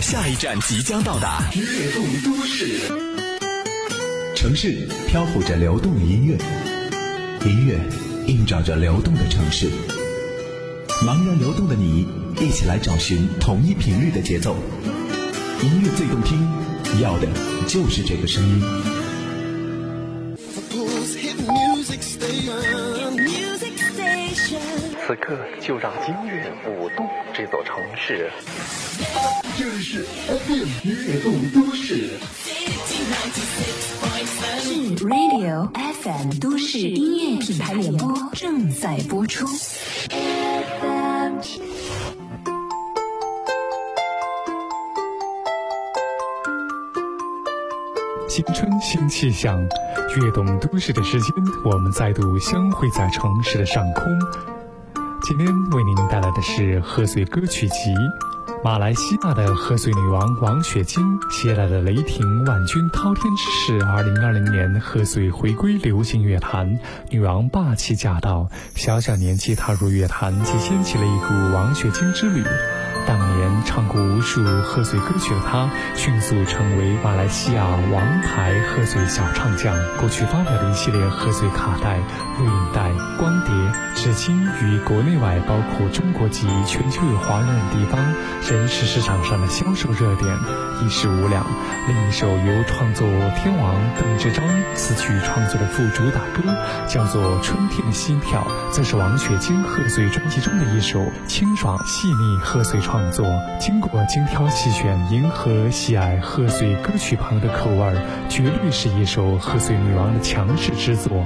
下一站即将到达，悦动都市。城市漂浮着流动的音乐，音乐映照着流动的城市。茫然流动的你，一起来找寻同一频率的节奏。音乐最动听，要的就是这个声音。刻就让音乐舞动这座城市。这里是 FM 悦动都市。是 Radio FM 都市音乐品牌联播正在播出。新春新气象，跃动都市的时间，我们再度相会在城市的上空。今天为您带来的是贺岁歌曲集。马来西亚的贺岁女王王雪晶携带的雷霆万钧滔天之势，二零二零年贺岁回归流行乐坛，女王霸气驾到，小小年纪踏入乐坛，即掀起了一股王雪晶之旅。当年唱过无数贺岁歌曲的他，迅速成为马来西亚王牌贺岁小唱将。过去发表的一系列贺岁卡带、录影带、光碟，至今于国内外，包括中国及全球有华人的地方，仍是市场上的销售热点，一时无两。另一首由创作天王邓志章词曲创作的副主打歌，叫做《春心跳》，则是王雪晶贺岁专辑中的一首清爽细腻贺岁创。作经过精挑细选，迎合喜爱贺岁歌曲朋友的口味，绝对是一首贺岁女王的强势之作。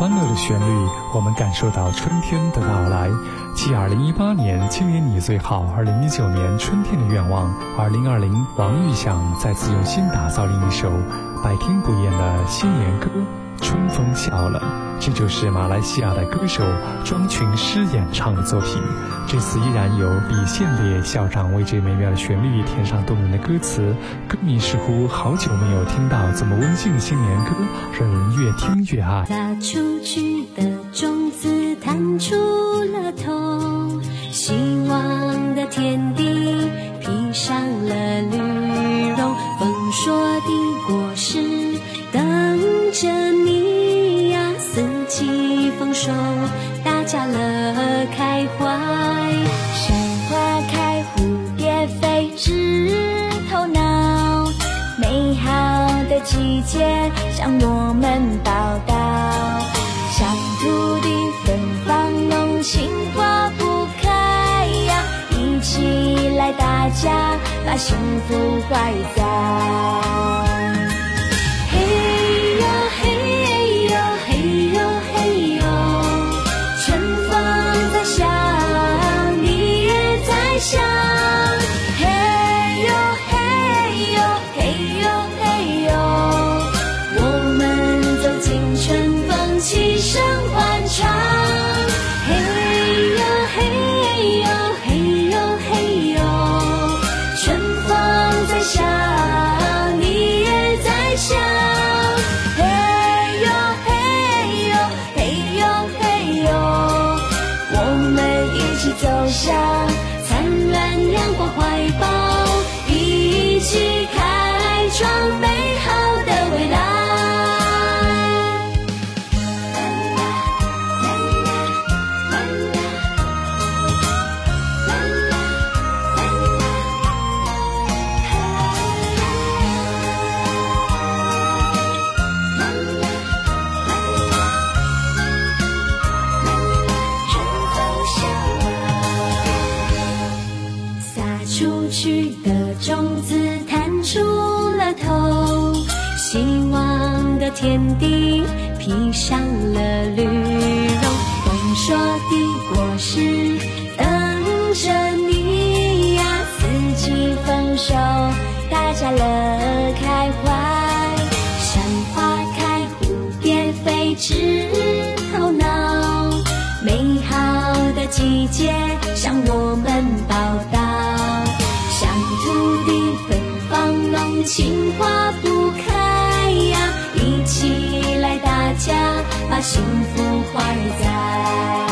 欢乐的旋律，我们感受到春天的到来。继二零一八年“今年你最好”，二零一九年春天的愿望，二零二零王玉祥再次用心打造另一首百听不厌的新年歌。春风笑了，这就是马来西亚的歌手庄群诗演唱的作品。这次依然由李献烈校长为这美妙的旋律填上动人的歌词。歌迷似乎好久没有听到这么温馨的新年歌，让人越听越爱。撒出去的种子探出了头，希望的天地的芬芳浓情花不开呀，一起来，大家把幸福怀在。天地披上了绿绒，丰硕的果实等着你呀，四季丰收，大家乐开怀。山花开，蝴蝶飞，枝头脑，美好的季节向我们报道。乡土的芬芳浓情花幸福花儿在。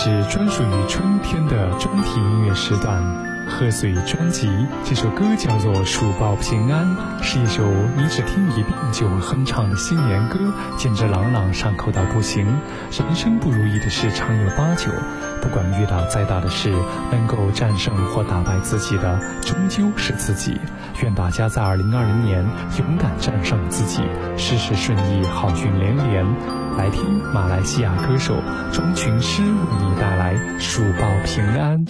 是专属于春天的专题音乐时段，贺岁专辑。这首歌叫做《鼠报平安》，是一首你只听一遍就会哼唱的新年歌，简直朗朗上口到不行。人生不如意的事常有八九，不管遇到再大的事，能够战胜或打败自己的，终究是自己。愿大家在二零二零年勇敢战胜自己，事事顺意，好运连连。来听马来西亚歌手庄群诗为你带来《鼠报平安》。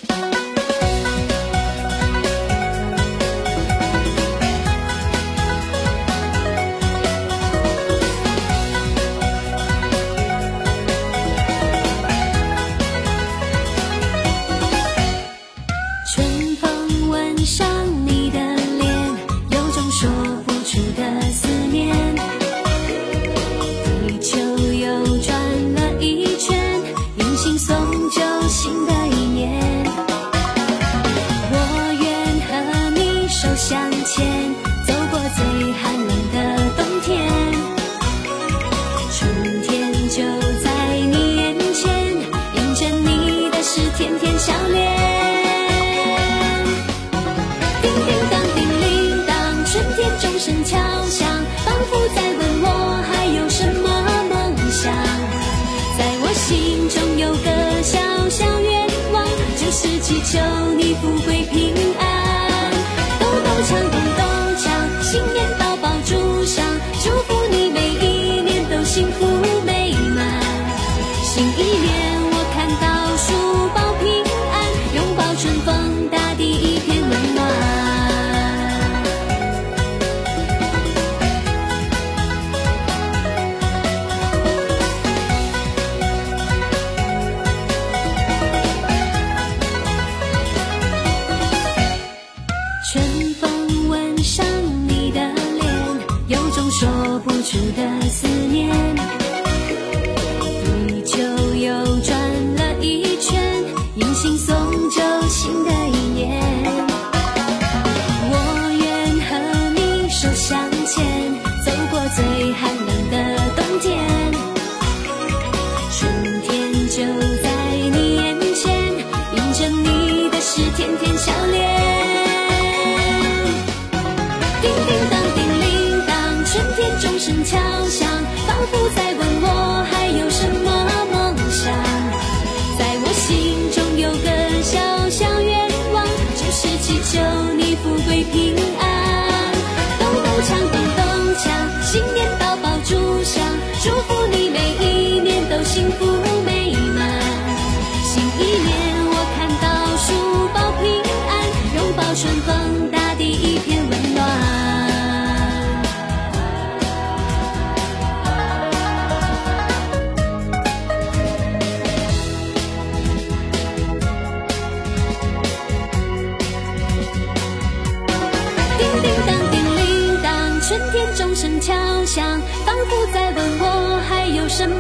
什么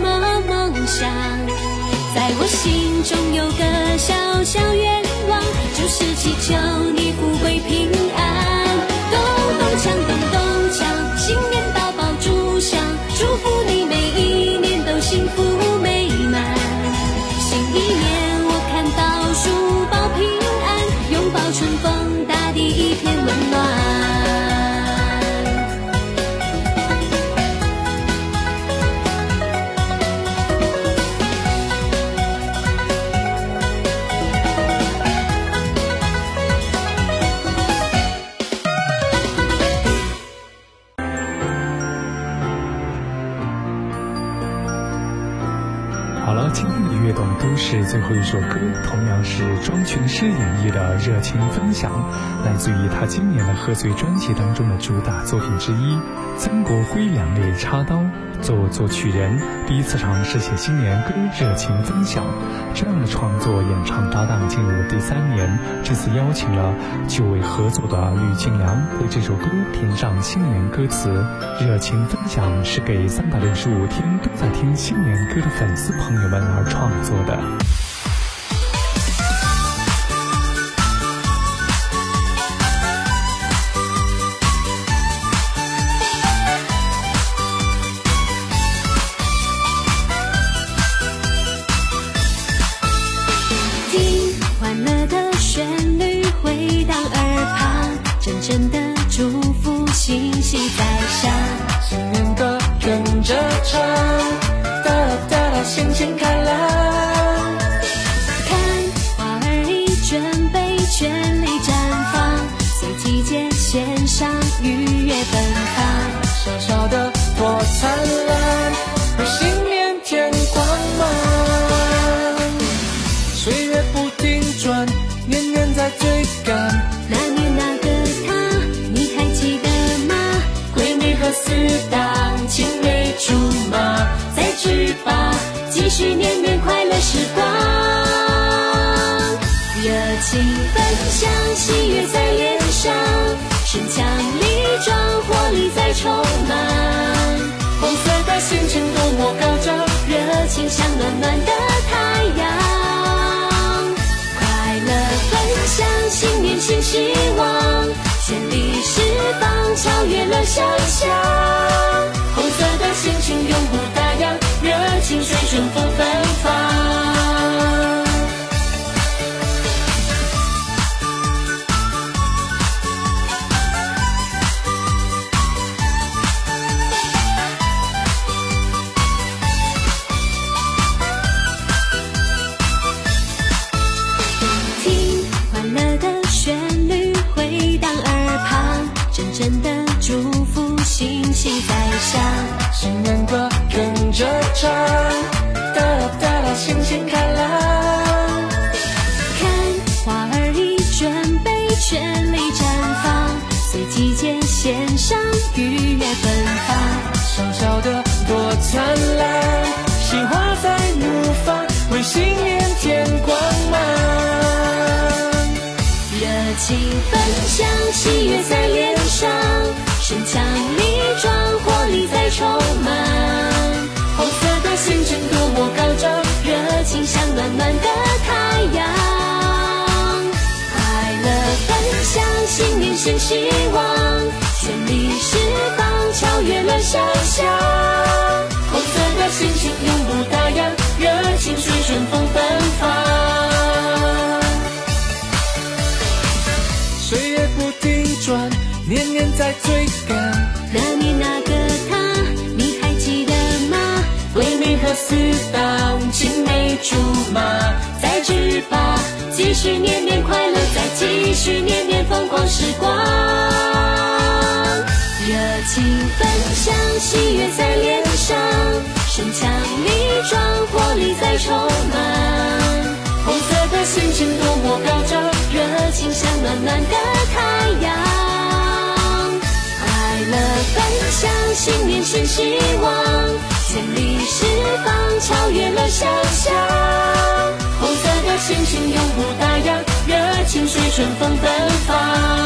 梦想？在我心中有个小小愿望，就是祈求你好了，今天的悦动都市最后一首歌，同样是庄群诗演绎的《热情分享》，来自于他今年的贺岁专辑当中的主打作品之一。曾国辉两肋插刀，做作曲人第一次尝试写新年歌《热情分享》，这样的创作演唱搭档进入第三年，这次邀请了久未合作的吕静良为这首歌填上新年歌词。热情分享是给三百六十五天都在听新年歌的粉丝朋友们而创作的。马，再聚吧，继续年年快乐时光。热情分享，喜悦在脸上，身强力壮，活力在充满。红色的心情多么高涨，热情像暖暖的太阳，快乐分享，新年新希望，全力释放，超越了想象。热情随顺风芬芳。听欢乐的旋律回荡耳旁，阵阵的祝福信息在响。歌跟着唱，哒啦哒啦，心情开朗。看花儿已准备全力绽放，随季节献上愉悦芬芳。小小的多灿烂，心花在怒放，为新年添光芒。热情分享，喜悦在脸上，身强心像暖暖的太阳，快乐分享，新年新希望，全力释放，超越了想象。红色的心情永不打烊，热情随顺风奔放。岁月不停转，年年在追续年年快乐，再继续年年疯狂时光。热情分享，喜悦在脸上，身强力壮，活力在充满。红色的心情多么高涨，热情像暖暖的太阳，快乐分享，新年新希望，春，风芬芳。